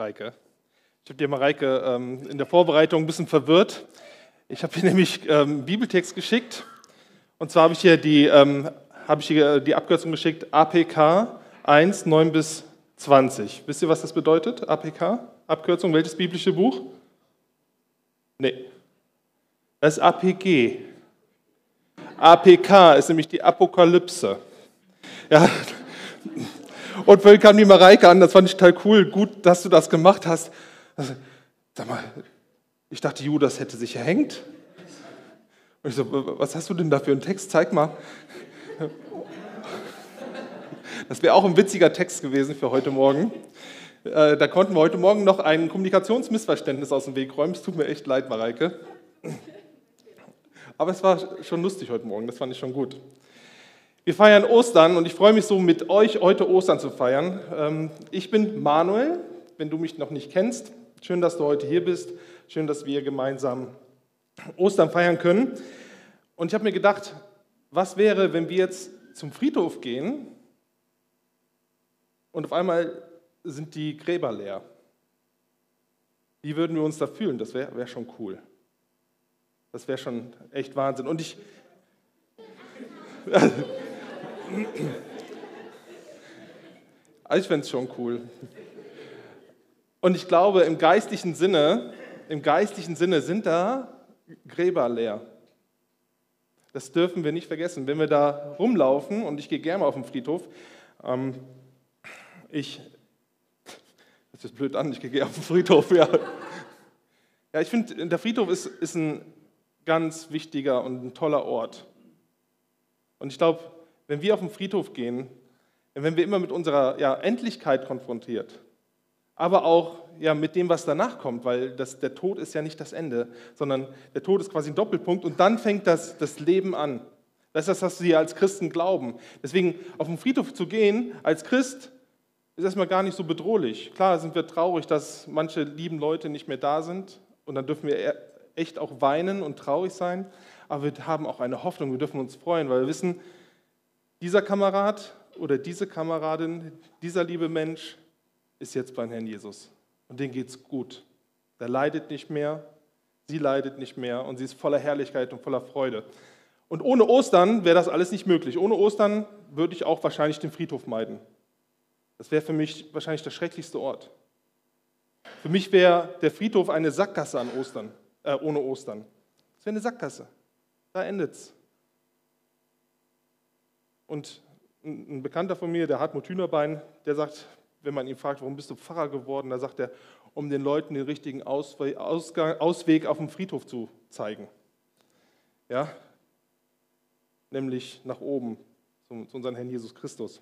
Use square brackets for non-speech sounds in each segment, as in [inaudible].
Mareike. Ich habe dir, Mareike, ähm, in der Vorbereitung ein bisschen verwirrt. Ich habe dir [laughs] nämlich ähm, Bibeltext geschickt. Und zwar habe ich hier die, ähm, ich hier die Abkürzung geschickt, APK 1, 9 bis 20. Wisst ihr, was das bedeutet? APK? Abkürzung, welches biblische Buch? Nee. Das ist APG. APK ist nämlich die Apokalypse. Ja. Und vorhin kam die Mareike an, das fand ich total cool, gut, dass du das gemacht hast. Also, sag mal, ich dachte, Judas hätte sich erhängt. Und ich so, was hast du denn da für einen Text? Zeig mal. Das wäre auch ein witziger Text gewesen für heute Morgen. Äh, da konnten wir heute Morgen noch ein Kommunikationsmissverständnis aus dem Weg räumen. Es tut mir echt leid, Mareike. Aber es war schon lustig heute Morgen, das fand ich schon gut. Wir feiern Ostern und ich freue mich so, mit euch heute Ostern zu feiern. Ähm, ich bin Manuel, wenn du mich noch nicht kennst. Schön, dass du heute hier bist. Schön, dass wir gemeinsam Ostern feiern können. Und ich habe mir gedacht, was wäre, wenn wir jetzt zum Friedhof gehen und auf einmal sind die Gräber leer? Wie würden wir uns da fühlen? Das wäre wär schon cool. Das wäre schon echt Wahnsinn. Und ich. [laughs] Also ich fände es schon cool. Und ich glaube, im geistlichen Sinne, im geistlichen Sinne sind da Gräber leer. Das dürfen wir nicht vergessen. Wenn wir da rumlaufen, und ich gehe gerne auf den Friedhof, ähm, ich, das ist blöd an, ich gehe auf den Friedhof, ja. Ja, ich finde, der Friedhof ist, ist ein ganz wichtiger und ein toller Ort. Und ich glaube, wenn wir auf den Friedhof gehen, wenn wir immer mit unserer ja, Endlichkeit konfrontiert, aber auch ja, mit dem, was danach kommt, weil das, der Tod ist ja nicht das Ende, sondern der Tod ist quasi ein Doppelpunkt und dann fängt das, das Leben an. Das ist das, was wir als Christen glauben. Deswegen auf den Friedhof zu gehen als Christ ist erstmal gar nicht so bedrohlich. Klar sind wir traurig, dass manche lieben Leute nicht mehr da sind und dann dürfen wir echt auch weinen und traurig sein, aber wir haben auch eine Hoffnung, wir dürfen uns freuen, weil wir wissen, dieser Kamerad oder diese Kameradin, dieser liebe Mensch ist jetzt beim Herrn Jesus und denen geht es gut. Der leidet nicht mehr, sie leidet nicht mehr und sie ist voller Herrlichkeit und voller Freude. Und ohne Ostern wäre das alles nicht möglich. Ohne Ostern würde ich auch wahrscheinlich den Friedhof meiden. Das wäre für mich wahrscheinlich der schrecklichste Ort. Für mich wäre der Friedhof eine Sackgasse an Ostern, äh, ohne Ostern. Es wäre eine Sackgasse. Da endet es. Und ein Bekannter von mir, der Hartmut Hühnerbein, der sagt, wenn man ihn fragt, warum bist du Pfarrer geworden, da sagt er, um den Leuten den richtigen Ausweg, auf dem Friedhof zu zeigen. Ja, nämlich nach oben zu, zu unserem Herrn Jesus Christus.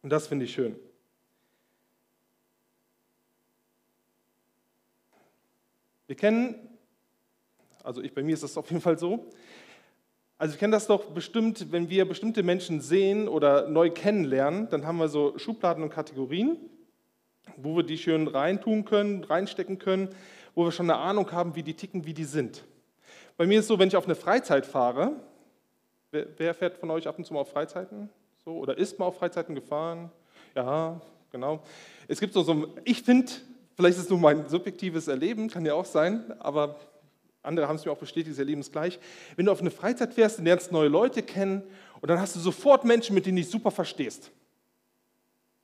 Und das finde ich schön. Wir kennen, also ich, bei mir ist das auf jeden Fall so, also wir kennen das doch bestimmt, wenn wir bestimmte Menschen sehen oder neu kennenlernen, dann haben wir so Schubladen und Kategorien, wo wir die schön reintun können, reinstecken können, wo wir schon eine Ahnung haben, wie die ticken, wie die sind. Bei mir ist es so, wenn ich auf eine Freizeit fahre, wer, wer fährt von euch ab und zu mal auf Freizeiten? So, oder ist mal auf Freizeiten gefahren? Ja, genau. Es gibt so, so ich finde, vielleicht ist es nur mein subjektives Erleben, kann ja auch sein, aber andere haben es mir auch bestätigt, sie erleben es gleich. Wenn du auf eine Freizeit fährst, dann lernst neue Leute kennen und dann hast du sofort Menschen, mit denen du dich super verstehst.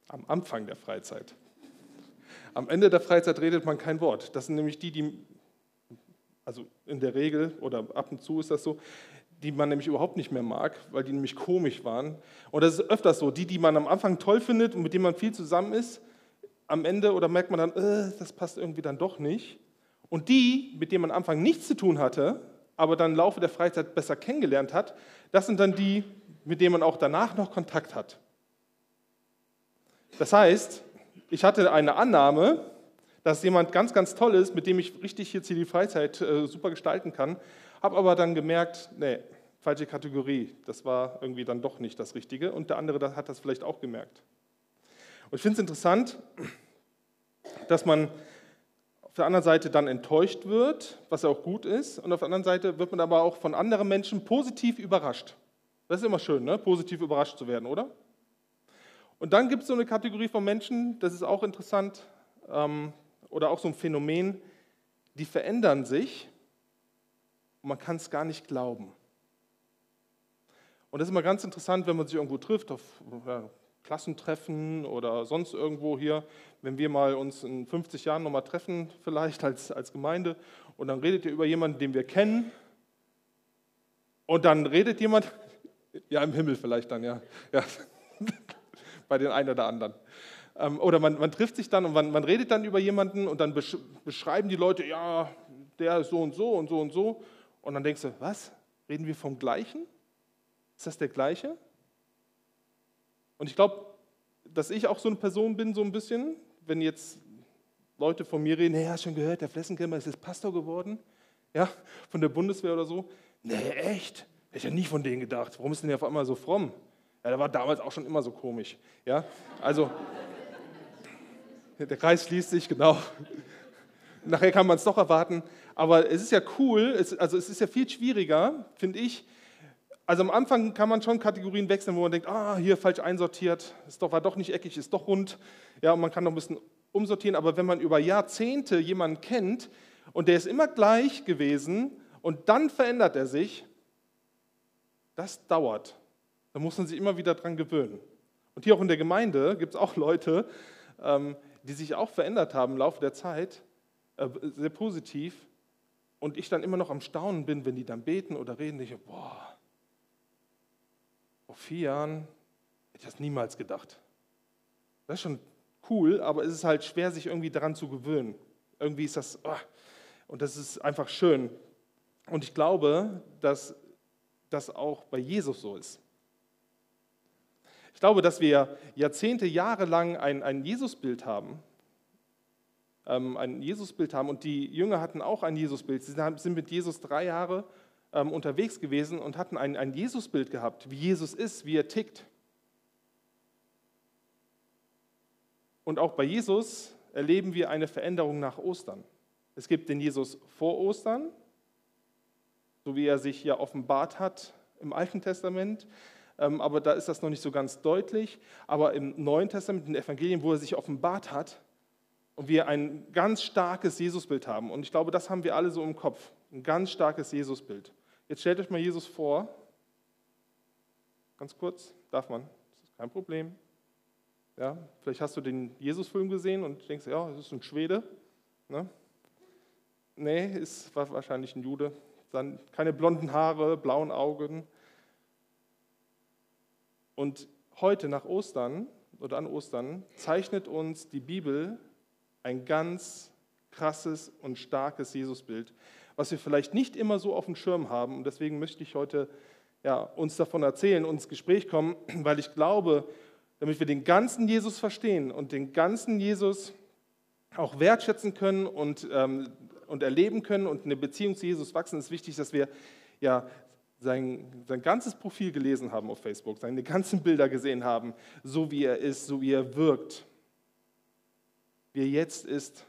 Am Anfang der Freizeit. Am Ende der Freizeit redet man kein Wort. Das sind nämlich die, die, also in der Regel oder ab und zu ist das so, die man nämlich überhaupt nicht mehr mag, weil die nämlich komisch waren. Und das ist öfters so, die, die man am Anfang toll findet und mit denen man viel zusammen ist, am Ende oder merkt man dann, äh, das passt irgendwie dann doch nicht. Und die, mit denen man am Anfang nichts zu tun hatte, aber dann im Laufe der Freizeit besser kennengelernt hat, das sind dann die, mit denen man auch danach noch Kontakt hat. Das heißt, ich hatte eine Annahme, dass jemand ganz, ganz toll ist, mit dem ich richtig jetzt hier die Freizeit äh, super gestalten kann, habe aber dann gemerkt, nee, falsche Kategorie, das war irgendwie dann doch nicht das Richtige und der andere hat das vielleicht auch gemerkt. Und ich finde es interessant, dass man auf der anderen Seite dann enttäuscht wird, was ja auch gut ist, und auf der anderen Seite wird man aber auch von anderen Menschen positiv überrascht. Das ist immer schön, ne? positiv überrascht zu werden, oder? Und dann gibt es so eine Kategorie von Menschen, das ist auch interessant, ähm, oder auch so ein Phänomen, die verändern sich und man kann es gar nicht glauben. Und das ist immer ganz interessant, wenn man sich irgendwo trifft, auf Klassentreffen oder sonst irgendwo hier, wenn wir mal uns in 50 Jahren nochmal treffen, vielleicht als, als Gemeinde, und dann redet ihr über jemanden, den wir kennen, und dann redet jemand, ja im Himmel vielleicht dann, ja, ja. [laughs] bei den einen oder anderen. Ähm, oder man, man, trifft sich dann und man, man, redet dann über jemanden und dann beschreiben die Leute, ja, der ist so und so und so und so. Und dann denkst du, was? Reden wir vom Gleichen? Ist das der gleiche? Und ich glaube, dass ich auch so eine Person bin, so ein bisschen, wenn jetzt Leute von mir reden, hey, hast du schon gehört, der Flessenkämmer ist jetzt Pastor geworden? Ja, von der Bundeswehr oder so. Nee, echt? Hätte ich ja nie von denen gedacht. Warum ist denn der auf einmal so fromm? Ja, der war damals auch schon immer so komisch. Ja, also, der Kreis schließt sich, genau. Nachher kann man es doch erwarten. Aber es ist ja cool, es, also es ist ja viel schwieriger, finde ich, also am Anfang kann man schon Kategorien wechseln, wo man denkt, ah, hier falsch einsortiert, ist doch, war doch nicht eckig, ist doch rund. Ja, und man kann noch ein bisschen umsortieren. Aber wenn man über Jahrzehnte jemanden kennt und der ist immer gleich gewesen und dann verändert er sich, das dauert. Da muss man sich immer wieder dran gewöhnen. Und hier auch in der Gemeinde gibt es auch Leute, ähm, die sich auch verändert haben im Laufe der Zeit, äh, sehr positiv. Und ich dann immer noch am Staunen bin, wenn die dann beten oder reden, ich, boah, vor vier Jahren hätte ich das niemals gedacht. Das ist schon cool, aber es ist halt schwer, sich irgendwie daran zu gewöhnen. Irgendwie ist das, oh, und das ist einfach schön. Und ich glaube, dass das auch bei Jesus so ist. Ich glaube, dass wir Jahrzehnte, Jahre lang ein, ein Jesusbild haben. Ähm, ein Jesusbild haben und die Jünger hatten auch ein Jesusbild. Sie sind mit Jesus drei Jahre ähm, unterwegs gewesen und hatten ein, ein Jesusbild gehabt, wie Jesus ist, wie er tickt. Und auch bei Jesus erleben wir eine Veränderung nach Ostern. Es gibt den Jesus vor Ostern, so wie er sich ja offenbart hat im Alten Testament. Ähm, aber da ist das noch nicht so ganz deutlich. Aber im Neuen Testament, in den Evangelien, wo er sich offenbart hat und wir ein ganz starkes Jesusbild haben. Und ich glaube, das haben wir alle so im Kopf. Ein ganz starkes Jesusbild. Jetzt stellt euch mal Jesus vor. Ganz kurz, darf man, das ist kein Problem. Ja, vielleicht hast du den Jesus-Film gesehen und denkst, ja, das ist ein Schwede. Ne? Nee, ist wahrscheinlich ein Jude. Dann keine blonden Haare, blauen Augen. Und heute nach Ostern oder an Ostern zeichnet uns die Bibel ein ganz krasses und starkes Jesusbild, was wir vielleicht nicht immer so auf dem Schirm haben. Und deswegen möchte ich heute ja, uns davon erzählen, uns ins Gespräch kommen, [clears throat] weil ich glaube, damit wir den ganzen Jesus verstehen und den ganzen Jesus auch wertschätzen können und, ähm, und erleben können und eine Beziehung zu Jesus wachsen, ist wichtig, dass wir ja, sein, sein ganzes Profil gelesen haben auf Facebook, seine ganzen Bilder gesehen haben, so wie er ist, so wie er wirkt, wie er jetzt ist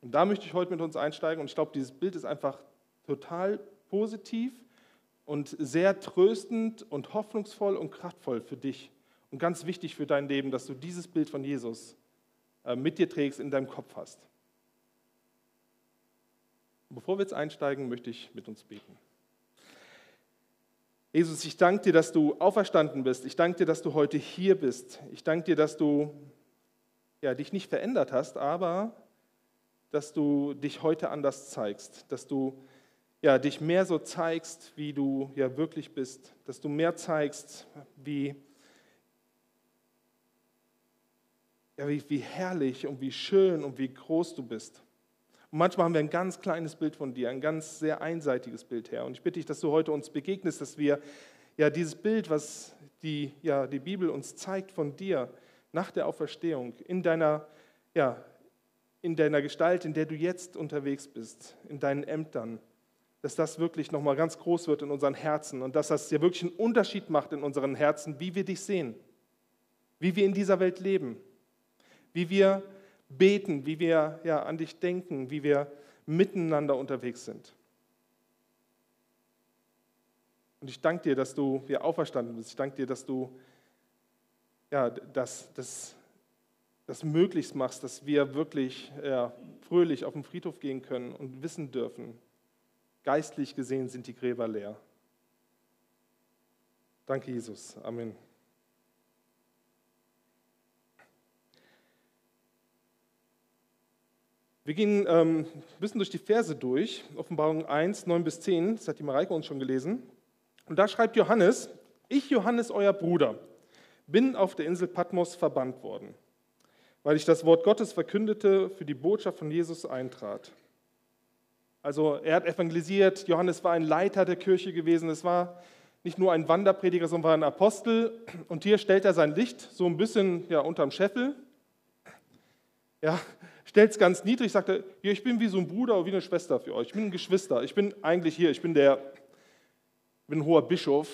und da möchte ich heute mit uns einsteigen und ich glaube, dieses Bild ist einfach total positiv und sehr tröstend und hoffnungsvoll und kraftvoll für dich und ganz wichtig für dein Leben, dass du dieses Bild von Jesus äh, mit dir trägst, in deinem Kopf hast. Bevor wir jetzt einsteigen, möchte ich mit uns beten. Jesus, ich danke dir, dass du auferstanden bist. Ich danke dir, dass du heute hier bist. Ich danke dir, dass du ja, dich nicht verändert hast, aber dass du dich heute anders zeigst, dass du ja, dich mehr so zeigst, wie du ja wirklich bist, dass du mehr zeigst, wie, ja, wie, wie herrlich und wie schön und wie groß du bist. Und manchmal haben wir ein ganz kleines Bild von dir, ein ganz sehr einseitiges Bild, Herr. Und ich bitte dich, dass du heute uns begegnest, dass wir ja dieses Bild, was die, ja, die Bibel uns zeigt von dir nach der Auferstehung, in deiner ja, in deiner Gestalt, in der du jetzt unterwegs bist, in deinen Ämtern, dass das wirklich nochmal ganz groß wird in unseren Herzen und dass das ja wirklich einen Unterschied macht in unseren Herzen, wie wir dich sehen, wie wir in dieser Welt leben, wie wir beten, wie wir ja, an dich denken, wie wir miteinander unterwegs sind. Und ich danke dir, dass du hier auferstanden bist. Ich danke dir, dass du, ja, dass, dass das möglichst machst, dass wir wirklich ja, fröhlich auf den Friedhof gehen können und wissen dürfen, geistlich gesehen sind die Gräber leer. Danke, Jesus. Amen. Wir gehen ähm, ein bisschen durch die Verse durch, Offenbarung 1, 9 bis 10, das hat die Mareike uns schon gelesen. Und da schreibt Johannes, ich, Johannes, euer Bruder, bin auf der Insel Patmos verbannt worden, weil ich das Wort Gottes verkündete, für die Botschaft von Jesus eintrat. Also er hat evangelisiert, Johannes war ein Leiter der Kirche gewesen, es war nicht nur ein Wanderprediger, sondern war ein Apostel. Und hier stellt er sein Licht so ein bisschen ja, unterm Scheffel. Ja, stellt es ganz niedrig, sagt er, hier, ich bin wie so ein Bruder oder wie eine Schwester für euch. Ich bin ein Geschwister. Ich bin eigentlich hier, ich bin der, bin ein hoher Bischof.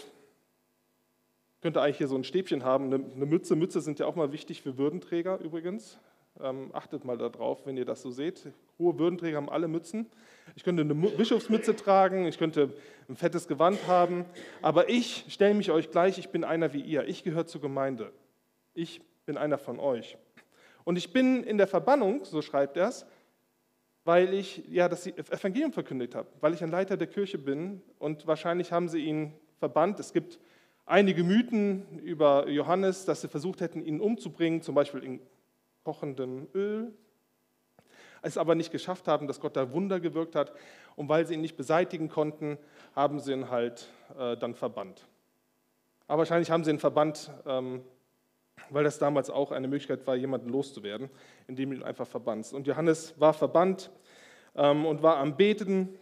Könnte eigentlich hier so ein Stäbchen haben, eine, eine Mütze. Mütze sind ja auch mal wichtig für Würdenträger übrigens. Ähm, achtet mal darauf, wenn ihr das so seht. Hohe Würdenträger haben alle Mützen. Ich könnte eine Bischofsmütze tragen, ich könnte ein fettes Gewand haben, aber ich stelle mich euch gleich, ich bin einer wie ihr. Ich gehöre zur Gemeinde. Ich bin einer von euch. Und ich bin in der Verbannung, so schreibt er es, weil ich ja das Evangelium verkündigt habe, weil ich ein Leiter der Kirche bin und wahrscheinlich haben sie ihn verbannt. Es gibt einige Mythen über Johannes, dass sie versucht hätten, ihn umzubringen, zum Beispiel in kochendem Öl, es aber nicht geschafft haben, dass Gott da Wunder gewirkt hat. Und weil sie ihn nicht beseitigen konnten, haben sie ihn halt äh, dann verbannt. Aber wahrscheinlich haben sie ihn verbannt, ähm, weil das damals auch eine Möglichkeit war, jemanden loszuwerden, indem du ihn einfach verbannst. Und Johannes war verbannt ähm, und war am Beten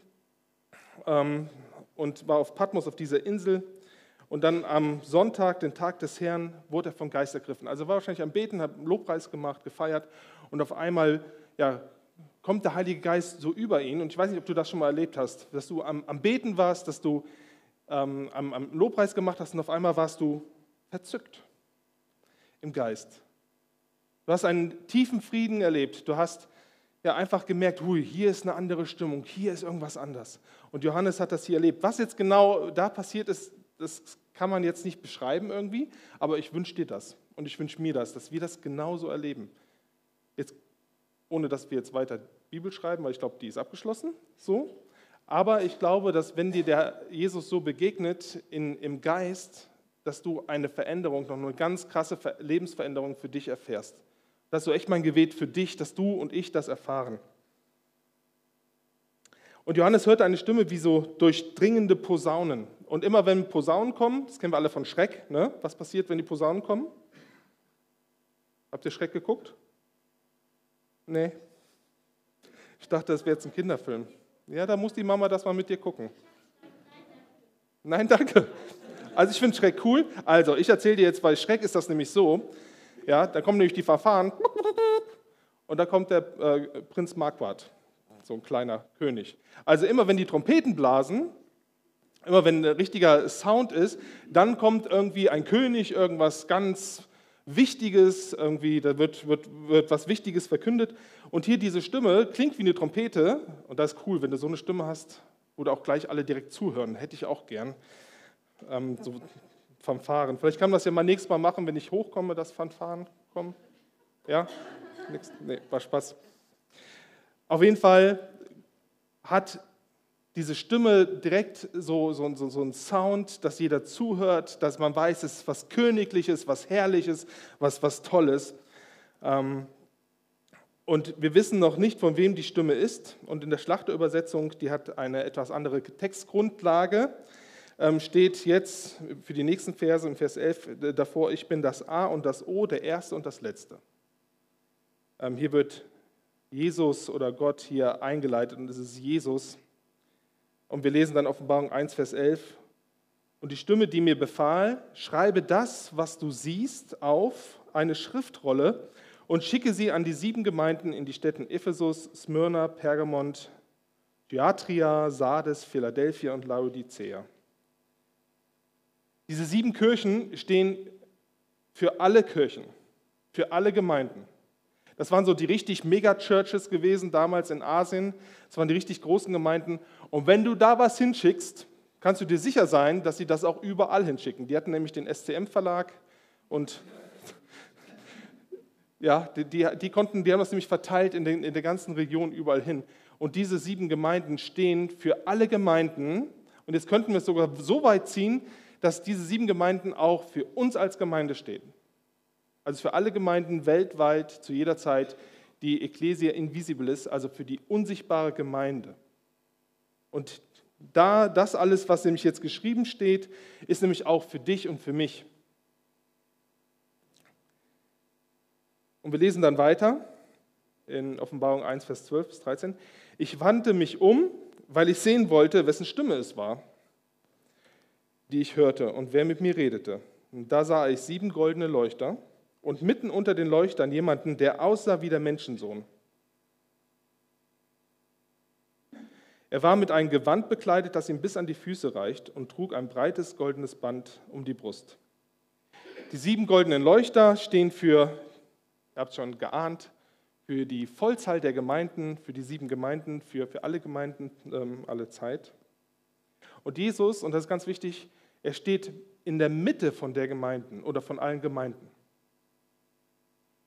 ähm, und war auf Patmos, auf dieser Insel. Und dann am Sonntag, den Tag des Herrn, wurde er vom Geist ergriffen. Also war wahrscheinlich am Beten, hat Lobpreis gemacht, gefeiert und auf einmal ja, kommt der Heilige Geist so über ihn. Und ich weiß nicht, ob du das schon mal erlebt hast, dass du am, am Beten warst, dass du ähm, am, am Lobpreis gemacht hast und auf einmal warst du verzückt im Geist. Du hast einen tiefen Frieden erlebt. Du hast ja einfach gemerkt, hui, hier ist eine andere Stimmung, hier ist irgendwas anders. Und Johannes hat das hier erlebt. Was jetzt genau da passiert ist, das kann man jetzt nicht beschreiben irgendwie, aber ich wünsche dir das und ich wünsche mir das, dass wir das genauso erleben. Jetzt, ohne dass wir jetzt weiter Bibel schreiben, weil ich glaube, die ist abgeschlossen, so. Aber ich glaube, dass wenn dir der Jesus so begegnet in, im Geist, dass du eine Veränderung, noch eine ganz krasse Lebensveränderung für dich erfährst. Das ist so echt mein Gebet für dich, dass du und ich das erfahren. Und Johannes hörte eine Stimme wie so durchdringende Posaunen. Und immer wenn Posaunen kommen, das kennen wir alle von Schreck, ne? was passiert, wenn die Posaunen kommen? Habt ihr Schreck geguckt? Nee. Ich dachte, das wäre jetzt ein Kinderfilm. Ja, da muss die Mama das mal mit dir gucken. Nein, danke. Also ich finde Schreck cool. Also ich erzähle dir jetzt, bei Schreck ist das nämlich so. Ja, da kommen nämlich die Verfahren und da kommt der äh, Prinz Marquardt, so ein kleiner König. Also immer wenn die Trompeten blasen, immer wenn ein richtiger Sound ist, dann kommt irgendwie ein König, irgendwas ganz Wichtiges, irgendwie, da wird, wird, wird was Wichtiges verkündet. Und hier diese Stimme klingt wie eine Trompete. Und das ist cool, wenn du so eine Stimme hast, wo du auch gleich alle direkt zuhören. Hätte ich auch gern ähm, so Fanfaren. Vielleicht kann man das ja mal nächstes Mal machen, wenn ich hochkomme, dass Fanfaren kommen. Ja? Nee, war Spaß. Auf jeden Fall hat diese Stimme direkt so, so, so, so ein Sound, dass jeder zuhört, dass man weiß, es ist was Königliches, was Herrliches, was, was Tolles. Ähm, und wir wissen noch nicht, von wem die Stimme ist. Und in der Schlachterübersetzung, die hat eine etwas andere Textgrundlage. Ähm, steht jetzt für die nächsten Verse im Vers 11 äh, davor, ich bin das A und das O, der Erste und das Letzte. Ähm, hier wird Jesus oder Gott hier eingeleitet und es ist Jesus. Und wir lesen dann Offenbarung 1, Vers 11. Und die Stimme, die mir befahl, schreibe das, was du siehst, auf eine Schriftrolle und schicke sie an die sieben Gemeinden in die Städten Ephesus, Smyrna, Pergamont, Thyatira, Sardes, Philadelphia und Laodicea. Diese sieben Kirchen stehen für alle Kirchen, für alle Gemeinden. Das waren so die richtig Mega-Churches gewesen damals in Asien. Das waren die richtig großen Gemeinden. Und wenn du da was hinschickst, kannst du dir sicher sein, dass sie das auch überall hinschicken. Die hatten nämlich den SCM-Verlag und [laughs] Ja, die, die, die, konnten, die haben das nämlich verteilt in, den, in der ganzen Region überall hin. Und diese sieben Gemeinden stehen für alle Gemeinden. Und jetzt könnten wir es sogar so weit ziehen, dass diese sieben Gemeinden auch für uns als Gemeinde stehen. Also für alle Gemeinden weltweit zu jeder Zeit die Ecclesia Invisibilis, also für die unsichtbare Gemeinde. Und da das alles, was nämlich jetzt geschrieben steht, ist nämlich auch für dich und für mich. Und wir lesen dann weiter in Offenbarung 1, Vers 12 bis 13. Ich wandte mich um, weil ich sehen wollte, wessen Stimme es war, die ich hörte und wer mit mir redete. Und da sah ich sieben goldene Leuchter und mitten unter den Leuchtern jemanden, der aussah wie der Menschensohn. Er war mit einem Gewand bekleidet, das ihm bis an die Füße reicht und trug ein breites goldenes Band um die Brust. Die sieben goldenen Leuchter stehen für Ihr habt es schon geahnt, für die Vollzahl der Gemeinden, für die sieben Gemeinden, für, für alle Gemeinden, ähm, alle Zeit. Und Jesus, und das ist ganz wichtig, er steht in der Mitte von der Gemeinden oder von allen Gemeinden.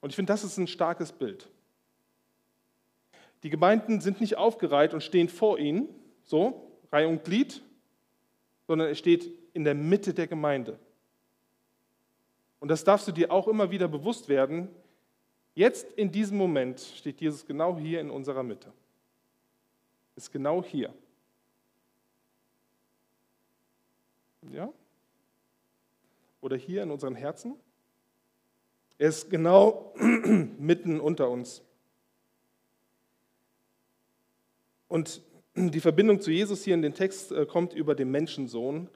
Und ich finde, das ist ein starkes Bild. Die Gemeinden sind nicht aufgereiht und stehen vor ihnen, so, Reihe und Glied, sondern er steht in der Mitte der Gemeinde. Und das darfst du dir auch immer wieder bewusst werden, Jetzt in diesem Moment steht Jesus genau hier in unserer Mitte. Ist genau hier. Ja? Oder hier in unseren Herzen. Er ist genau [clears throat] mitten unter uns. Und die Verbindung zu Jesus hier in den Text äh, kommt über den Menschensohn.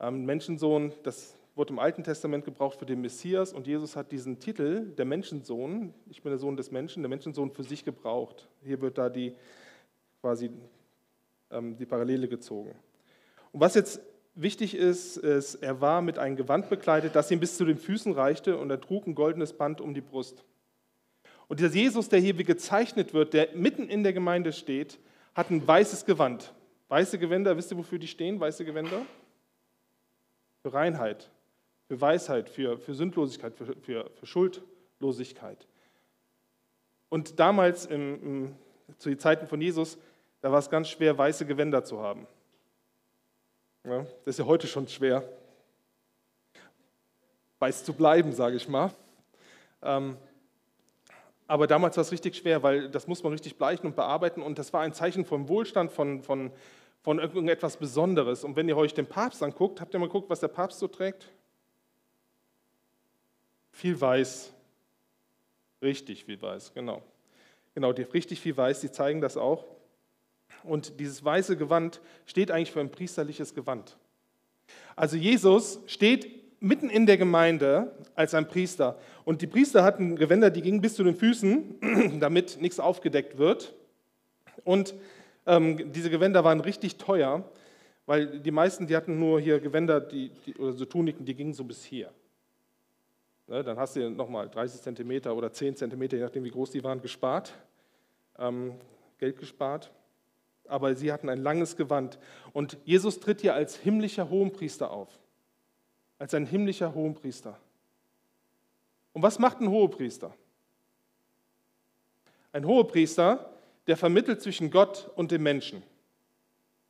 Ähm, Menschensohn, das wurde im Alten Testament gebraucht für den Messias und Jesus hat diesen Titel, der Menschensohn, ich bin der Sohn des Menschen, der Menschensohn für sich gebraucht. Hier wird da die, quasi ähm, die Parallele gezogen. Und was jetzt wichtig ist, ist, er war mit einem Gewand bekleidet, das ihm bis zu den Füßen reichte und er trug ein goldenes Band um die Brust. Und dieser Jesus, der hier wie gezeichnet wird, der mitten in der Gemeinde steht, hat ein weißes Gewand. Weiße Gewänder, wisst ihr, wofür die stehen, weiße Gewänder? Für Reinheit, für Weisheit, für, für Sündlosigkeit, für, für, für Schuldlosigkeit. Und damals, im, im, zu den Zeiten von Jesus, da war es ganz schwer, weiße Gewänder zu haben. Ja, das ist ja heute schon schwer, weiß zu bleiben, sage ich mal. Ähm, aber damals war es richtig schwer, weil das muss man richtig bleichen und bearbeiten und das war ein Zeichen von Wohlstand, von, von, von irgendetwas Besonderes. Und wenn ihr euch den Papst anguckt, habt ihr mal geguckt, was der Papst so trägt? Viel Weiß. Richtig viel Weiß, genau. Genau, richtig viel Weiß, die zeigen das auch. Und dieses weiße Gewand steht eigentlich für ein priesterliches Gewand. Also Jesus steht mitten in der Gemeinde als ein Priester. Und die Priester hatten Gewänder, die gingen bis zu den Füßen, [clears throat] damit nichts aufgedeckt wird. Und ähm, diese Gewänder waren richtig teuer, weil die meisten, die hatten nur hier Gewänder, die, die, oder so Tuniken, die gingen so bis hier. Ne, dann hast du nochmal 30 Zentimeter oder 10 Zentimeter, je nachdem wie groß die waren, gespart, ähm, Geld gespart. Aber sie hatten ein langes Gewand. Und Jesus tritt hier als himmlischer Hohenpriester auf. Als ein himmlischer Hohenpriester. Und was macht ein Hohepriester? Ein Hohepriester, der vermittelt zwischen Gott und dem Menschen.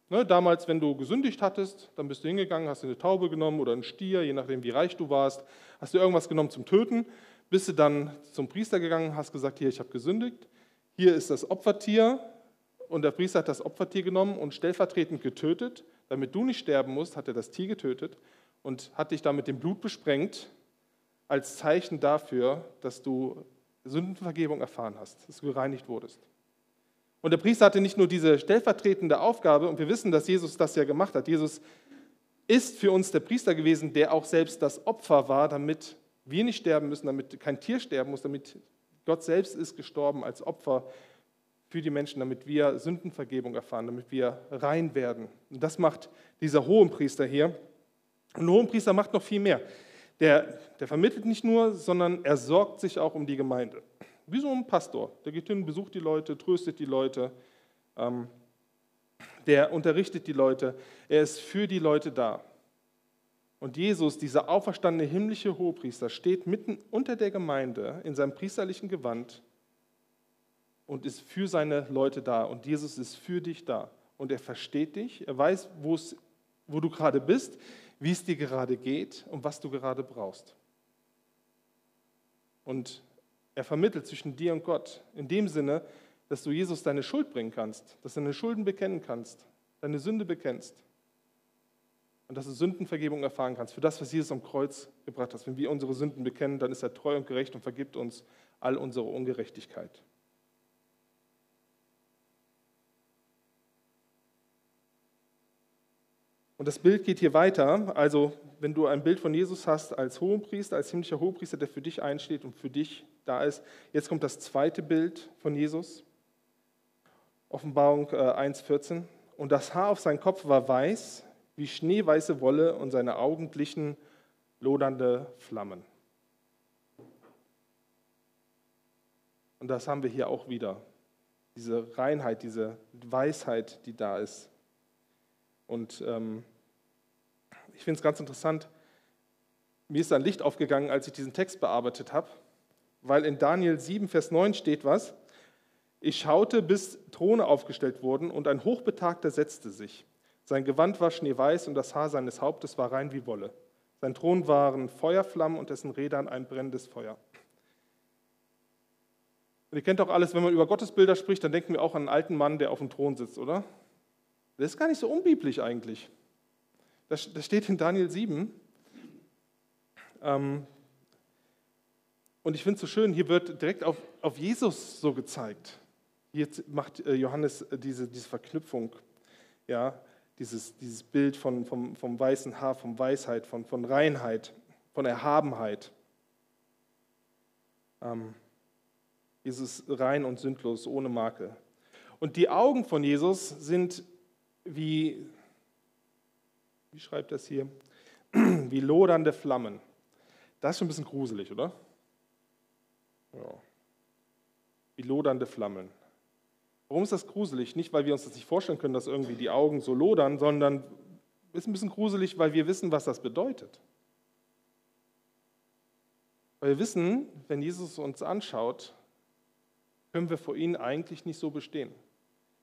Ne, damals, wenn du gesündigt hattest, dann bist du hingegangen, hast eine Taube genommen oder einen Stier, je nachdem, wie reich du warst, hast du irgendwas genommen zum Töten, bist du dann zum Priester gegangen, hast gesagt, hier, ich habe gesündigt, hier ist das Opfertier und der Priester hat das Opfertier genommen und stellvertretend getötet, damit du nicht sterben musst, hat er das Tier getötet und hat dich damit dem Blut besprengt, als Zeichen dafür, dass du Sündenvergebung erfahren hast, dass du gereinigt wurdest. Und der Priester hatte nicht nur diese stellvertretende Aufgabe, und wir wissen, dass Jesus das ja gemacht hat. Jesus ist für uns der Priester gewesen, der auch selbst das Opfer war, damit wir nicht sterben müssen, damit kein Tier sterben muss, damit Gott selbst ist gestorben als Opfer für die Menschen, damit wir Sündenvergebung erfahren, damit wir rein werden. Und das macht dieser Hohenpriester hier. Und der Hohenpriester macht noch viel mehr. Der, der vermittelt nicht nur, sondern er sorgt sich auch um die Gemeinde. Wie so ein Pastor. Der geht hin, besucht die Leute, tröstet die Leute, ähm, der unterrichtet die Leute. Er ist für die Leute da. Und Jesus, dieser auferstandene himmlische Hohepriester, steht mitten unter der Gemeinde in seinem priesterlichen Gewand und ist für seine Leute da. Und Jesus ist für dich da. Und er versteht dich, er weiß, wo du gerade bist, wie es dir gerade geht und was du gerade brauchst. Und er vermittelt zwischen dir und Gott in dem Sinne, dass du Jesus deine Schuld bringen kannst, dass du deine Schulden bekennen kannst, deine Sünde bekennst und dass du Sündenvergebung erfahren kannst für das, was Jesus am Kreuz gebracht hat. Wenn wir unsere Sünden bekennen, dann ist er treu und gerecht und vergibt uns all unsere Ungerechtigkeit. Und das Bild geht hier weiter. Also, wenn du ein Bild von Jesus hast als Hohenpriester, als himmlischer Hohenpriester, der für dich einsteht und für dich da ist. Jetzt kommt das zweite Bild von Jesus. Offenbarung 1,14. Äh, und das Haar auf seinem Kopf war weiß, wie schneeweiße Wolle, und seine Augen glichen lodernde Flammen. Und das haben wir hier auch wieder. Diese Reinheit, diese Weisheit, die da ist. Und ähm, ich finde es ganz interessant, mir ist ein Licht aufgegangen, als ich diesen Text bearbeitet habe, weil in Daniel 7, Vers 9 steht was. Ich schaute, bis Throne aufgestellt wurden und ein Hochbetagter setzte sich. Sein Gewand war schneeweiß und das Haar seines Hauptes war rein wie Wolle. Sein Thron waren Feuerflammen und dessen Rädern ein brennendes Feuer. Und ihr kennt auch alles, wenn man über Gottesbilder spricht, dann denken wir auch an einen alten Mann, der auf dem Thron sitzt, oder? Das ist gar nicht so unbiblisch eigentlich. Das, das steht in Daniel 7. Ähm, und ich finde es so schön, hier wird direkt auf, auf Jesus so gezeigt. Hier macht äh, Johannes äh, diese, diese Verknüpfung, ja, dieses, dieses Bild von, vom, vom weißen Haar, von Weisheit, von, von Reinheit, von Erhabenheit. Ähm, Jesus rein und sündlos, ohne Makel. Und die Augen von Jesus sind wie, wie schreibt das hier, [clears throat] wie lodernde Flammen. Das ist schon ein bisschen gruselig, oder? Ja. Wie lodernde Flammen. Warum ist das gruselig? Nicht, weil wir uns das nicht vorstellen können, dass irgendwie die Augen so lodern, sondern es ist ein bisschen gruselig, weil wir wissen, was das bedeutet. Weil wir wissen, wenn Jesus uns anschaut, können wir vor ihm eigentlich nicht so bestehen.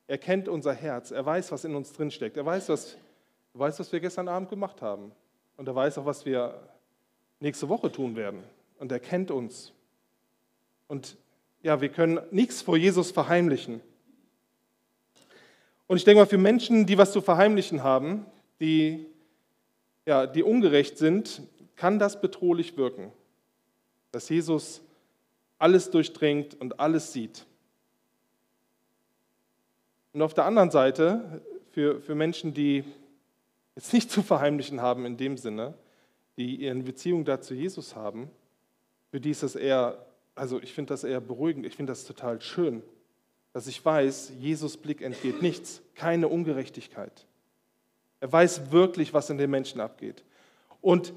Er kennt unser Herz. Er weiß, was in uns drinsteckt. Er weiß was, weiß, was wir gestern Abend gemacht haben. Und er weiß auch, was wir nächste Woche tun werden. Und er kennt uns. Und ja, wir können nichts vor Jesus verheimlichen. Und ich denke mal, für Menschen, die was zu verheimlichen haben, die, ja, die ungerecht sind, kann das bedrohlich wirken, dass Jesus alles durchdringt und alles sieht. Und auf der anderen Seite, für, für Menschen, die jetzt nicht zu verheimlichen haben in dem Sinne, die ihre Beziehung da zu Jesus haben, für die ist das eher, also ich finde das eher beruhigend, ich finde das total schön, dass ich weiß, Jesus Blick entgeht nichts, keine Ungerechtigkeit. Er weiß wirklich, was in den Menschen abgeht. Und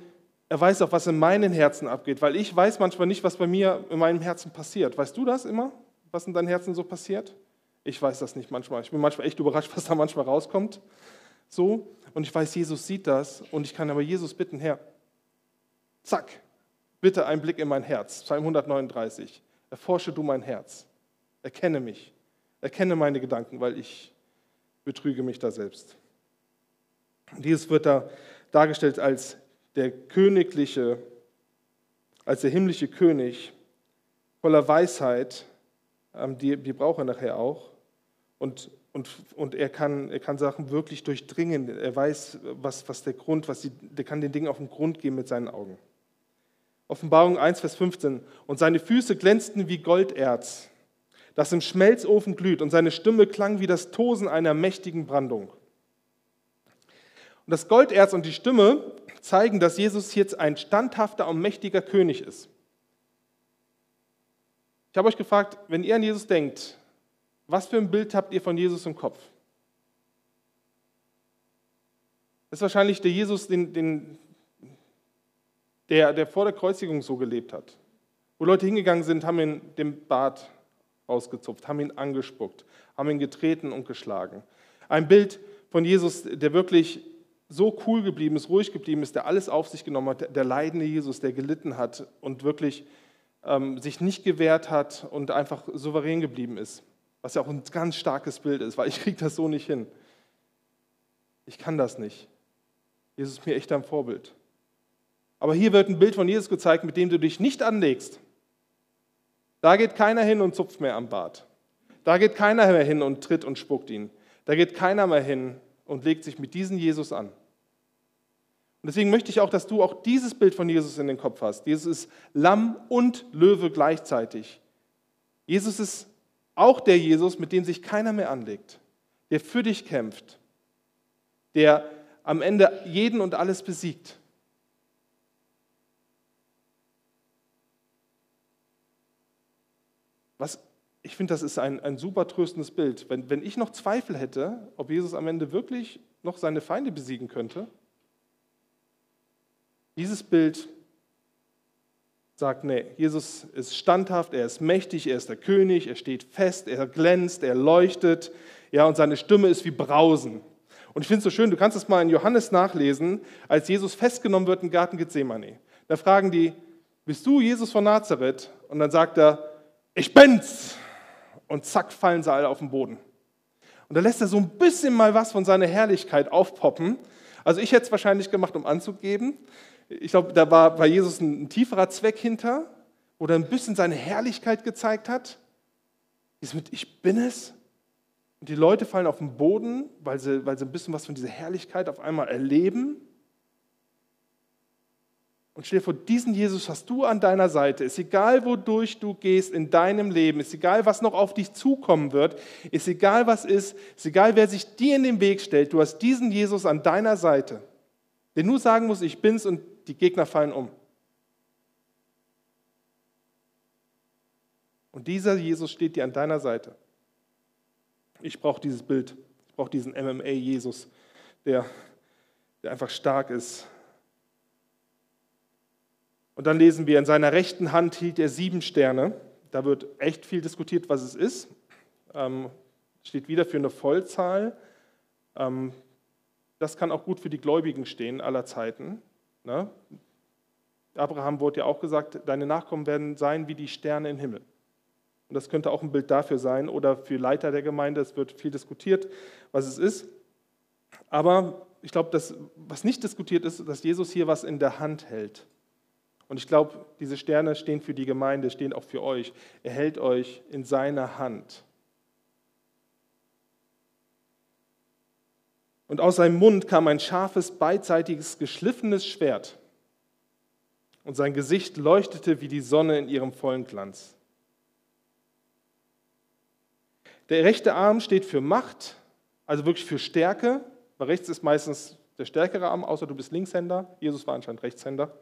er weiß auch, was in meinen Herzen abgeht, weil ich weiß manchmal nicht, was bei mir in meinem Herzen passiert. Weißt du das immer, was in deinem Herzen so passiert? Ich weiß das nicht manchmal. Ich bin manchmal echt überrascht, [laughs] was da manchmal rauskommt. So. Und ich weiß, Jesus sieht das. Und ich kann aber Jesus bitten, Herr, zack, bitte einen Blick in mein Herz. Psalm 139. Erforsche du mein Herz. Erkenne mich. Erkenne meine Gedanken, weil ich betrüge mich da selbst. Dieses wird da dargestellt als der königliche, als der himmlische König voller Weisheit, ähm, die, die braucht er nachher auch. Und, und, und er, kann, er kann Sachen wirklich durchdringen. Er weiß, was, was der Grund, was die, der kann den Dingen auf den Grund gehen mit seinen Augen. Offenbarung 1, Vers 15. Und seine Füße glänzten wie Golderz, das im Schmelzofen glüht, und seine Stimme klang wie das Tosen einer mächtigen Brandung. Und das Golderz und die Stimme zeigen, dass Jesus jetzt ein standhafter und mächtiger König ist. Ich habe euch gefragt, wenn ihr an Jesus denkt, was für ein Bild habt ihr von Jesus im Kopf? Das ist wahrscheinlich der Jesus, den, den, der, der vor der Kreuzigung so gelebt hat. Wo Leute hingegangen sind, haben ihn den Bart ausgezupft, haben ihn angespuckt, haben ihn getreten und geschlagen. Ein Bild von Jesus, der wirklich so cool geblieben ist, ruhig geblieben ist, der alles auf sich genommen hat, der leidende Jesus, der gelitten hat und wirklich ähm, sich nicht gewehrt hat und einfach souverän geblieben ist. Was ja auch ein ganz starkes Bild ist, weil ich kriege das so nicht hin. Ich kann das nicht. Jesus ist mir echt ein Vorbild. Aber hier wird ein Bild von Jesus gezeigt, mit dem du dich nicht anlegst. Da geht keiner hin und zupft mehr am Bart. Da geht keiner mehr hin und tritt und spuckt ihn. Da geht keiner mehr hin und legt sich mit diesem Jesus an. Und deswegen möchte ich auch, dass du auch dieses Bild von Jesus in den Kopf hast. Jesus ist Lamm und Löwe gleichzeitig. Jesus ist auch der Jesus, mit dem sich keiner mehr anlegt, der für dich kämpft, der am Ende jeden und alles besiegt. Was, ich finde, das ist ein, ein super tröstendes Bild. Wenn, wenn ich noch Zweifel hätte, ob Jesus am Ende wirklich noch seine Feinde besiegen könnte, dieses Bild sagt, nee, Jesus ist standhaft, er ist mächtig, er ist der König, er steht fest, er glänzt, er leuchtet, ja, und seine Stimme ist wie Brausen. Und ich finde es so schön, du kannst es mal in Johannes nachlesen, als Jesus festgenommen wird im Garten Gethsemane. Da fragen die, bist du Jesus von Nazareth? Und dann sagt er, ich bin's. Und zack, fallen sie alle auf den Boden. Und da lässt er so ein bisschen mal was von seiner Herrlichkeit aufpoppen. Also ich hätte es wahrscheinlich gemacht, um anzugeben. Ich glaube, da war bei Jesus ein, ein tieferer Zweck hinter, wo er ein bisschen seine Herrlichkeit gezeigt hat. Dieses mit Ich bin es. Und die Leute fallen auf den Boden, weil sie, weil sie ein bisschen was von dieser Herrlichkeit auf einmal erleben. Und stell dir vor, diesen Jesus hast du an deiner Seite. Ist egal, wodurch du gehst in deinem Leben, ist egal, was noch auf dich zukommen wird, ist egal, was ist, ist egal, wer sich dir in den Weg stellt, du hast diesen Jesus an deiner Seite, der nur sagen muss, ich bin's und die Gegner fallen um. Und dieser Jesus steht dir an deiner Seite. Ich brauche dieses Bild. Ich brauche diesen MMA-Jesus, der, der einfach stark ist. Und dann lesen wir, in seiner rechten Hand hielt er sieben Sterne. Da wird echt viel diskutiert, was es ist. Ähm, steht wieder für eine Vollzahl. Ähm, das kann auch gut für die Gläubigen stehen aller Zeiten. Ne? Abraham wurde ja auch gesagt, deine Nachkommen werden sein wie die Sterne im Himmel. Und das könnte auch ein Bild dafür sein oder für Leiter der Gemeinde. Es wird viel diskutiert, was es ist. Aber ich glaube, was nicht diskutiert ist, dass Jesus hier was in der Hand hält. Und ich glaube, diese Sterne stehen für die Gemeinde, stehen auch für euch. Er hält euch in seiner Hand. Und aus seinem Mund kam ein scharfes, beidseitiges, geschliffenes Schwert. Und sein Gesicht leuchtete wie die Sonne in ihrem vollen Glanz. Der rechte Arm steht für Macht, also wirklich für Stärke, weil rechts ist meistens der stärkere Arm, außer du bist Linkshänder. Jesus war anscheinend Rechtshänder.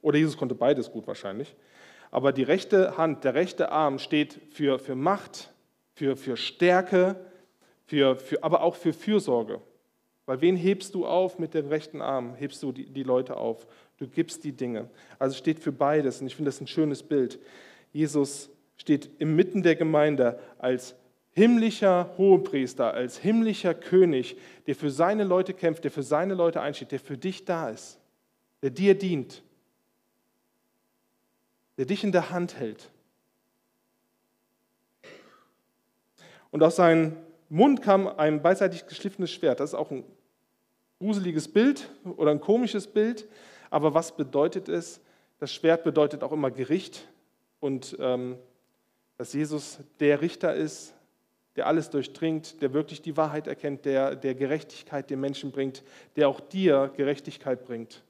Oder Jesus konnte beides gut wahrscheinlich. Aber die rechte Hand, der rechte Arm steht für, für Macht, für, für Stärke, für, für, aber auch für Fürsorge. Weil wen hebst du auf mit dem rechten Arm? Hebst du die, die Leute auf. Du gibst die Dinge. Also steht für beides. Und ich finde das ein schönes Bild. Jesus steht inmitten der Gemeinde als himmlischer Hohepriester, als himmlischer König, der für seine Leute kämpft, der für seine Leute einsteht, der für dich da ist, der dir dient, der dich in der Hand hält. Und aus seinem Mund kam ein beidseitig geschliffenes Schwert. Das ist auch ein gruseliges Bild oder ein komisches Bild. Aber was bedeutet es? Das Schwert bedeutet auch immer Gericht und ähm, dass Jesus der Richter ist, der alles durchdringt, der wirklich die Wahrheit erkennt, der, der Gerechtigkeit den Menschen bringt, der auch dir Gerechtigkeit bringt.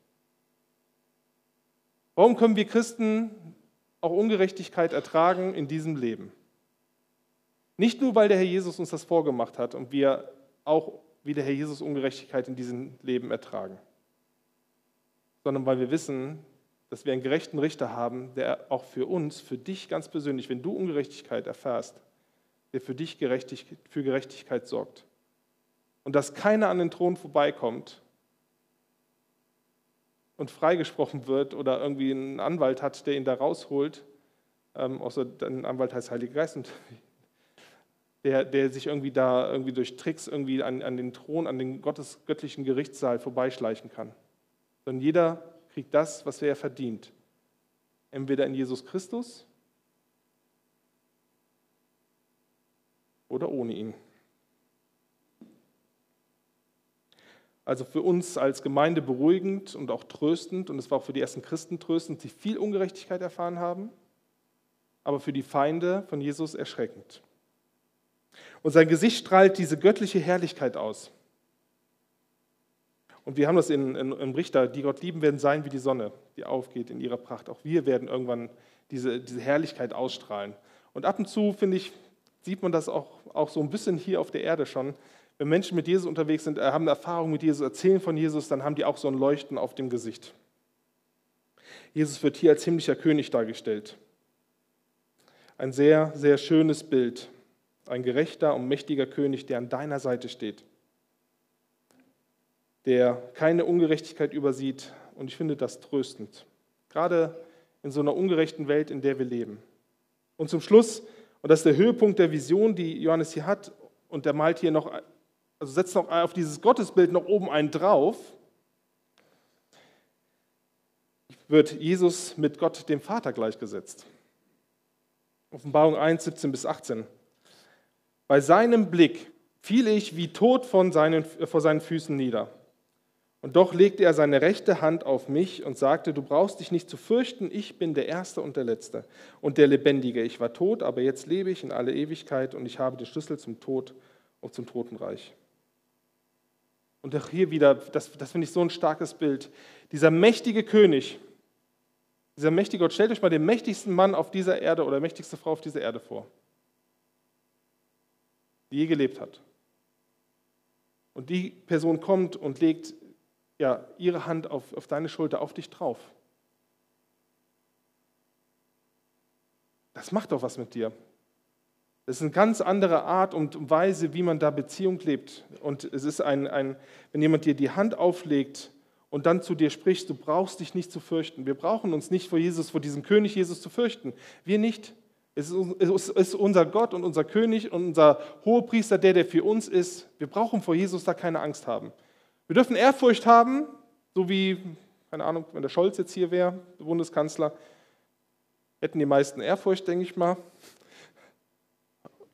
Warum können wir Christen auch Ungerechtigkeit ertragen in diesem Leben? Nicht nur, weil der Herr Jesus uns das vorgemacht hat und wir auch wie der Herr Jesus Ungerechtigkeit in diesem Leben ertragen, sondern weil wir wissen, dass wir einen gerechten Richter haben, der auch für uns, für dich ganz persönlich, wenn du Ungerechtigkeit erfährst, der für dich gerechtig, für Gerechtigkeit sorgt. Und dass keiner an den Thron vorbeikommt und freigesprochen wird oder irgendwie einen Anwalt hat, der ihn da rausholt, ähm, außer ein Anwalt heißt Heiliger Geist, und der, der sich irgendwie da irgendwie durch Tricks irgendwie an, an den Thron, an den Gottes göttlichen Gerichtssaal vorbeischleichen kann. Sondern jeder kriegt das, was er verdient. Entweder in Jesus Christus oder ohne ihn. Also für uns als Gemeinde beruhigend und auch tröstend, und es war auch für die ersten Christen tröstend, die viel Ungerechtigkeit erfahren haben, aber für die Feinde von Jesus erschreckend. Und sein Gesicht strahlt diese göttliche Herrlichkeit aus. Und wir haben das in, in, im Richter, die Gott lieben, werden sein wie die Sonne, die aufgeht in ihrer Pracht. Auch wir werden irgendwann diese, diese Herrlichkeit ausstrahlen. Und ab und zu, finde ich, sieht man das auch, auch so ein bisschen hier auf der Erde schon, wenn Menschen mit Jesus unterwegs sind, äh, haben eine Erfahrung mit Jesus, erzählen von Jesus, dann haben die auch so ein Leuchten auf dem Gesicht. Jesus wird hier als himmlischer König dargestellt. Ein sehr, sehr schönes Bild. Ein gerechter und mächtiger König, der an deiner Seite steht. Der keine Ungerechtigkeit übersieht. Und ich finde das tröstend. Gerade in so einer ungerechten Welt, in der wir leben. Und zum Schluss, und das ist der Höhepunkt der Vision, die Johannes hier hat, und der malt hier noch also setzt noch auf dieses Gottesbild noch oben einen drauf, wird Jesus mit Gott, dem Vater, gleichgesetzt. Offenbarung 1, 17 bis 18. Bei seinem Blick fiel ich wie tot von seinen, vor seinen Füßen nieder. Und doch legte er seine rechte Hand auf mich und sagte, du brauchst dich nicht zu fürchten, ich bin der Erste und der Letzte und der Lebendige. Ich war tot, aber jetzt lebe ich in alle Ewigkeit und ich habe den Schlüssel zum Tod und zum Totenreich. Und auch hier wieder, das, das finde ich so ein starkes Bild. Dieser mächtige König, dieser mächtige Gott, stellt euch mal den mächtigsten Mann auf dieser Erde oder mächtigste Frau auf dieser Erde vor, die je gelebt hat. Und die Person kommt und legt ja, ihre Hand auf, auf deine Schulter, auf dich drauf. Das macht doch was mit dir. Das ist eine ganz andere Art und Weise, wie man da Beziehung lebt. Und es ist ein, ein, wenn jemand dir die Hand auflegt und dann zu dir spricht, du brauchst dich nicht zu fürchten. Wir brauchen uns nicht vor Jesus, vor diesem König Jesus zu fürchten. Wir nicht. Es ist unser Gott und unser König und unser Hohepriester, der, der für uns ist. Wir brauchen vor Jesus da keine Angst haben. Wir dürfen Ehrfurcht haben, so wie, keine Ahnung, wenn der Scholz jetzt hier wäre, der Bundeskanzler, hätten die meisten Ehrfurcht, denke ich mal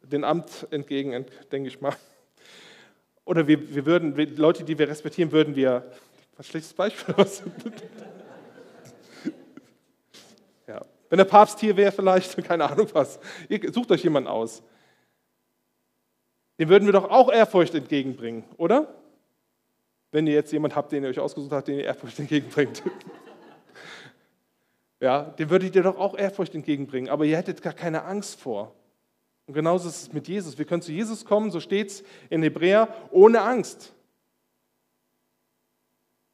den Amt entgegen, denke ich mal. Oder wir, wir würden, Leute, die wir respektieren, würden wir, was schlechtes Beispiel, was? Wenn der Papst hier wäre vielleicht, [laughs] keine Ahnung was, ihr sucht euch jemanden aus. Dem würden wir doch auch Ehrfurcht entgegenbringen, oder? Wenn ihr jetzt jemanden habt, den ihr euch ausgesucht habt, den ihr Ehrfurcht [laughs] entgegenbringt. ja, dem würdet ihr doch auch Ehrfurcht entgegenbringen, aber ihr hättet gar keine Angst vor. Und genauso ist es mit Jesus. Wir können zu Jesus kommen, so steht es in Hebräer, ohne Angst.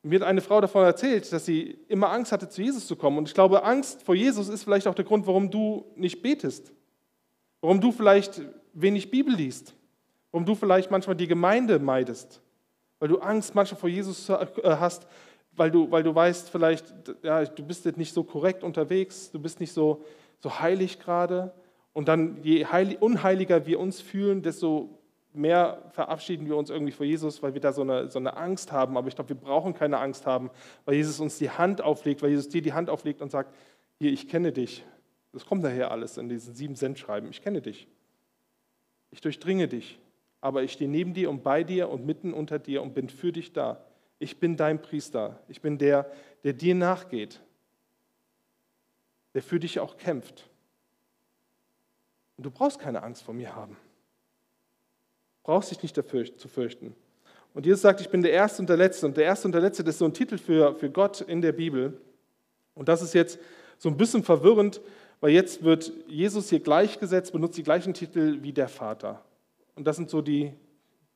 Mir hat eine Frau davon erzählt, dass sie immer Angst hatte, zu Jesus zu kommen. Und ich glaube, Angst vor Jesus ist vielleicht auch der Grund, warum du nicht betest. Warum du vielleicht wenig Bibel liest. Warum du vielleicht manchmal die Gemeinde meidest. Weil du Angst manchmal vor Jesus äh, hast, weil du, weil du weißt, vielleicht, ja, du bist jetzt nicht so korrekt unterwegs, du bist nicht so, so heilig gerade. Und dann, je unheiliger wir uns fühlen, desto mehr verabschieden wir uns irgendwie vor Jesus, weil wir da so eine, so eine Angst haben. Aber ich glaube, wir brauchen keine Angst haben, weil Jesus uns die Hand auflegt, weil Jesus dir die Hand auflegt und sagt, hier, ich kenne dich. Das kommt daher alles in diesen sieben Cent schreiben. Ich kenne dich. Ich durchdringe dich. Aber ich stehe neben dir und bei dir und mitten unter dir und bin für dich da. Ich bin dein Priester. Ich bin der, der dir nachgeht. Der für dich auch kämpft. Und du brauchst keine Angst vor mir haben. Brauchst dich nicht dafür zu fürchten. Und Jesus sagt, ich bin der Erste und der Letzte. Und der Erste und der Letzte, das ist so ein Titel für, für Gott in der Bibel. Und das ist jetzt so ein bisschen verwirrend, weil jetzt wird Jesus hier gleichgesetzt, benutzt die gleichen Titel wie der Vater. Und das sind so die,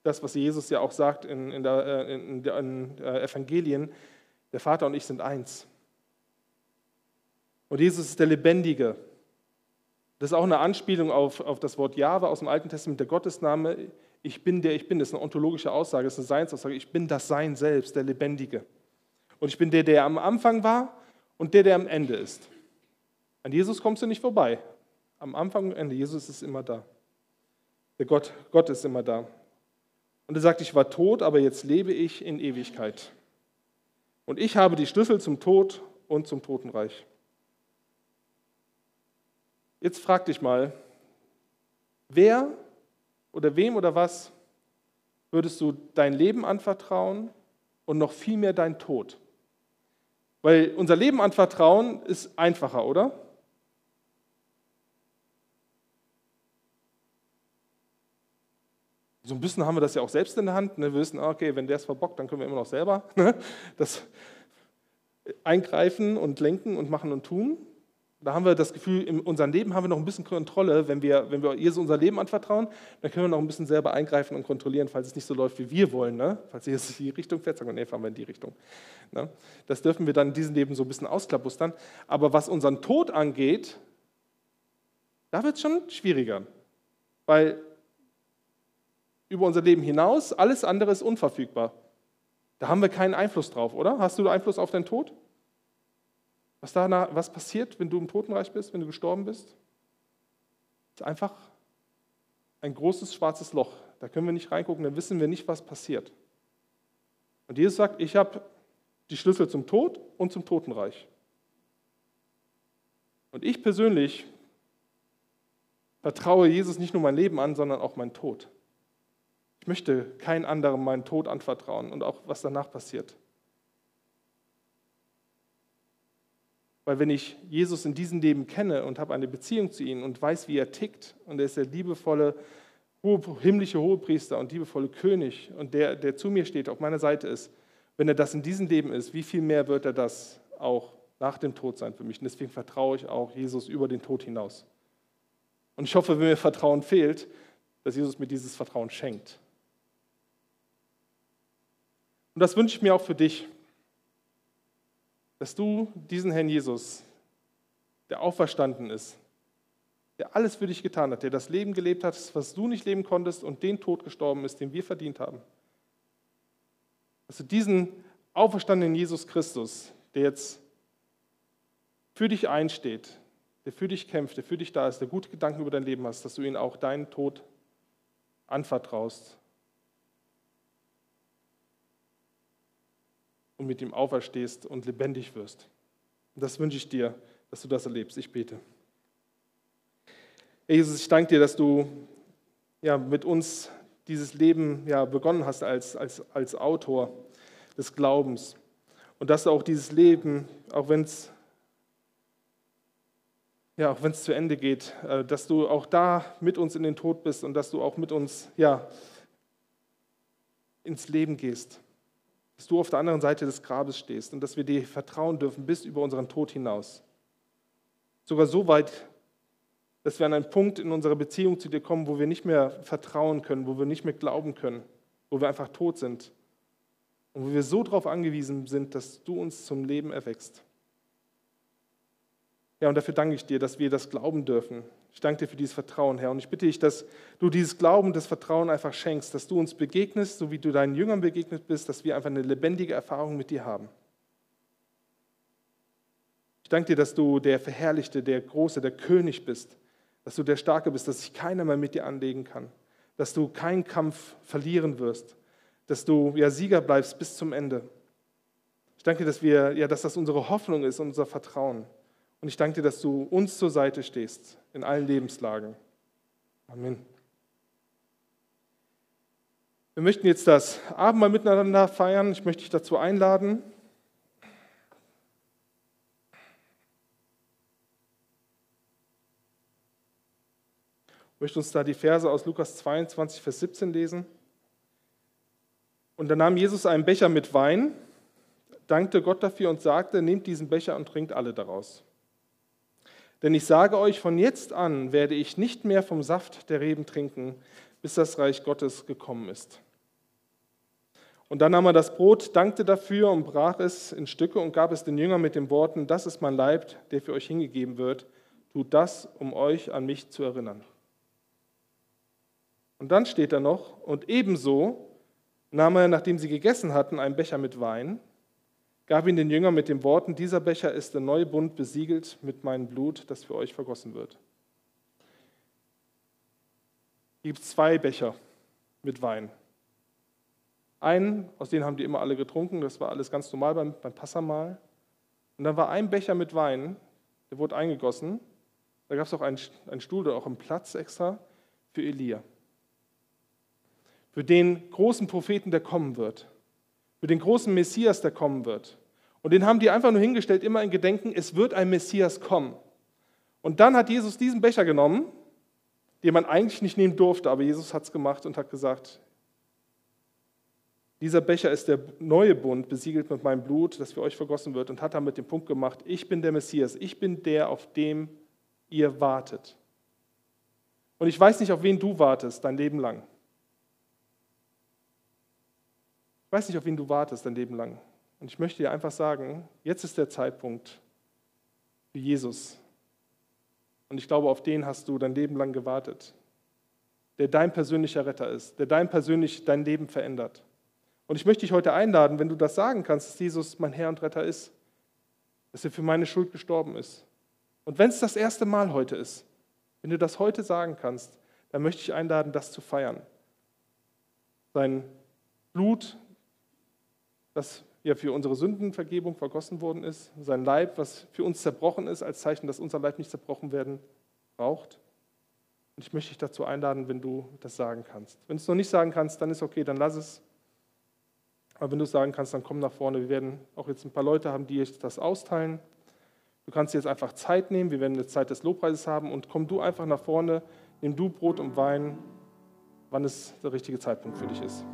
das, was Jesus ja auch sagt in, in, der, äh, in, der, in der Evangelien. Der Vater und ich sind eins. Und Jesus ist der Lebendige. Das ist auch eine Anspielung auf, auf das Wort Jahwe aus dem Alten Testament, der Gottesname. Ich bin der Ich Bin. Das ist eine ontologische Aussage, das ist eine Seinsaussage. Ich bin das Sein selbst, der Lebendige. Und ich bin der, der am Anfang war und der, der am Ende ist. An Jesus kommst du nicht vorbei. Am Anfang und Ende. Jesus ist immer da. Der Gott, Gott ist immer da. Und er sagt, ich war tot, aber jetzt lebe ich in Ewigkeit. Und ich habe die Schlüssel zum Tod und zum Totenreich. Jetzt frag dich mal, wer oder wem oder was würdest du dein Leben anvertrauen und noch viel mehr dein Tod? Weil unser Leben anvertrauen ist einfacher, oder? So ein bisschen haben wir das ja auch selbst in der Hand. Ne? Wir wissen, ah, okay, wenn der es verbockt, dann können wir immer noch selber [laughs] ne? das eingreifen und lenken und machen und tun. Da haben wir das Gefühl, in unserem Leben haben wir noch ein bisschen Kontrolle. Wenn wir, wenn wir Jesus unser Leben anvertrauen, dann können wir noch ein bisschen selber eingreifen und kontrollieren, falls es nicht so läuft, wie wir wollen. Ne? Falls Jesus in die Richtung fährt, sagen wir, nee, fahren wir in die Richtung. Ne? Das dürfen wir dann in diesem Leben so ein bisschen ausklabustern. Aber was unseren Tod angeht, da wird es schon schwieriger. Weil über unser Leben hinaus, alles andere ist unverfügbar. Da haben wir keinen Einfluss drauf, oder? Hast du Einfluss auf deinen Tod? Was, danach, was passiert, wenn du im Totenreich bist, wenn du gestorben bist? Es ist einfach ein großes schwarzes Loch. Da können wir nicht reingucken, da wissen wir nicht, was passiert. Und Jesus sagt, ich habe die Schlüssel zum Tod und zum Totenreich. Und ich persönlich vertraue Jesus nicht nur mein Leben an, sondern auch mein Tod. Ich möchte kein anderem meinen Tod anvertrauen und auch was danach passiert. Weil wenn ich Jesus in diesem Leben kenne und habe eine Beziehung zu ihm und weiß, wie er tickt, und er ist der liebevolle himmlische Hohepriester und liebevolle König und der, der zu mir steht, auf meiner Seite ist, wenn er das in diesem Leben ist, wie viel mehr wird er das auch nach dem Tod sein für mich? Und deswegen vertraue ich auch Jesus über den Tod hinaus. Und ich hoffe, wenn mir Vertrauen fehlt, dass Jesus mir dieses Vertrauen schenkt. Und das wünsche ich mir auch für dich, dass du diesen Herrn Jesus, der auferstanden ist, der alles für dich getan hat, der das Leben gelebt hat, was du nicht leben konntest und den Tod gestorben ist, den wir verdient haben. Dass du diesen auferstandenen Jesus Christus, der jetzt für dich einsteht, der für dich kämpft, der für dich da ist, der gute Gedanken über dein Leben hast, dass du ihn auch deinen Tod anvertraust und mit ihm auferstehst und lebendig wirst. Und das wünsche ich dir, dass du das erlebst. Ich bete. Jesus, ich danke dir, dass du ja, mit uns dieses Leben ja, begonnen hast als, als, als Autor des Glaubens. Und dass du auch dieses Leben, auch wenn es ja, auch wenn es zu Ende geht, äh, dass du auch da mit uns in den Tod bist und dass du auch mit uns ja, ins Leben gehst dass du auf der anderen Seite des Grabes stehst und dass wir dir vertrauen dürfen bis über unseren Tod hinaus. Sogar so weit, dass wir an einen Punkt in unserer Beziehung zu dir kommen, wo wir nicht mehr vertrauen können, wo wir nicht mehr glauben können, wo wir einfach tot sind und wo wir so darauf angewiesen sind, dass du uns zum Leben erwächst. Ja, und dafür danke ich dir, dass wir das glauben dürfen, ich danke dir für dieses Vertrauen, Herr. Und ich bitte dich, dass du dieses Glauben, das Vertrauen einfach schenkst, dass du uns begegnest, so wie du deinen Jüngern begegnet bist, dass wir einfach eine lebendige Erfahrung mit dir haben. Ich danke dir, dass du der Verherrlichte, der Große, der König bist, dass du der Starke bist, dass sich keiner mehr mit dir anlegen kann, dass du keinen Kampf verlieren wirst, dass du ja Sieger bleibst bis zum Ende. Ich danke dir, dass, wir, ja, dass das unsere Hoffnung ist, unser Vertrauen. Und ich danke dir, dass du uns zur Seite stehst in allen Lebenslagen. Amen. Wir möchten jetzt das Abendmahl miteinander feiern. Ich möchte dich dazu einladen. Ich möchte uns da die Verse aus Lukas 22, Vers 17 lesen. Und da nahm Jesus einen Becher mit Wein, dankte Gott dafür und sagte, nehmt diesen Becher und trinkt alle daraus. Denn ich sage euch, von jetzt an werde ich nicht mehr vom Saft der Reben trinken, bis das Reich Gottes gekommen ist. Und dann nahm er das Brot, dankte dafür und brach es in Stücke und gab es den Jüngern mit den Worten, das ist mein Leib, der für euch hingegeben wird. Tut das, um euch an mich zu erinnern. Und dann steht da noch, und ebenso nahm er, nachdem sie gegessen hatten, einen Becher mit Wein gab ihn den Jüngern mit den Worten, dieser Becher ist der neue Bund besiegelt mit meinem Blut, das für euch vergossen wird. gibt es zwei Becher mit Wein. Einen, aus denen haben die immer alle getrunken, das war alles ganz normal beim, beim Passamal. Und dann war ein Becher mit Wein, der wurde eingegossen. Da gab es auch einen, einen Stuhl oder auch einen Platz extra für Elia. Für den großen Propheten, der kommen wird. Für den großen Messias, der kommen wird. Und den haben die einfach nur hingestellt, immer in Gedenken, es wird ein Messias kommen. Und dann hat Jesus diesen Becher genommen, den man eigentlich nicht nehmen durfte, aber Jesus hat es gemacht und hat gesagt, dieser Becher ist der neue Bund, besiegelt mit meinem Blut, das für euch vergossen wird, und hat damit den Punkt gemacht, ich bin der Messias, ich bin der, auf dem ihr wartet. Und ich weiß nicht, auf wen du wartest dein Leben lang. Ich weiß nicht, auf wen du wartest dein Leben lang. Und ich möchte dir einfach sagen, jetzt ist der Zeitpunkt für Jesus. Und ich glaube, auf den hast du dein Leben lang gewartet. Der dein persönlicher Retter ist, der dein persönlich dein Leben verändert. Und ich möchte dich heute einladen, wenn du das sagen kannst, dass Jesus mein Herr und Retter ist, dass er für meine Schuld gestorben ist. Und wenn es das erste Mal heute ist, wenn du das heute sagen kannst, dann möchte ich einladen, das zu feiern. Sein Blut, das ja für unsere Sündenvergebung vergossen worden ist, sein Leib, was für uns zerbrochen ist, als Zeichen, dass unser Leib nicht zerbrochen werden braucht. Und ich möchte dich dazu einladen, wenn du das sagen kannst. Wenn du es noch nicht sagen kannst, dann ist okay, dann lass es. Aber wenn du es sagen kannst, dann komm nach vorne. Wir werden auch jetzt ein paar Leute haben, die das austeilen. Du kannst jetzt einfach Zeit nehmen. Wir werden eine Zeit des Lobpreises haben und komm du einfach nach vorne, nimm du Brot und Wein, wann es der richtige Zeitpunkt für dich ist.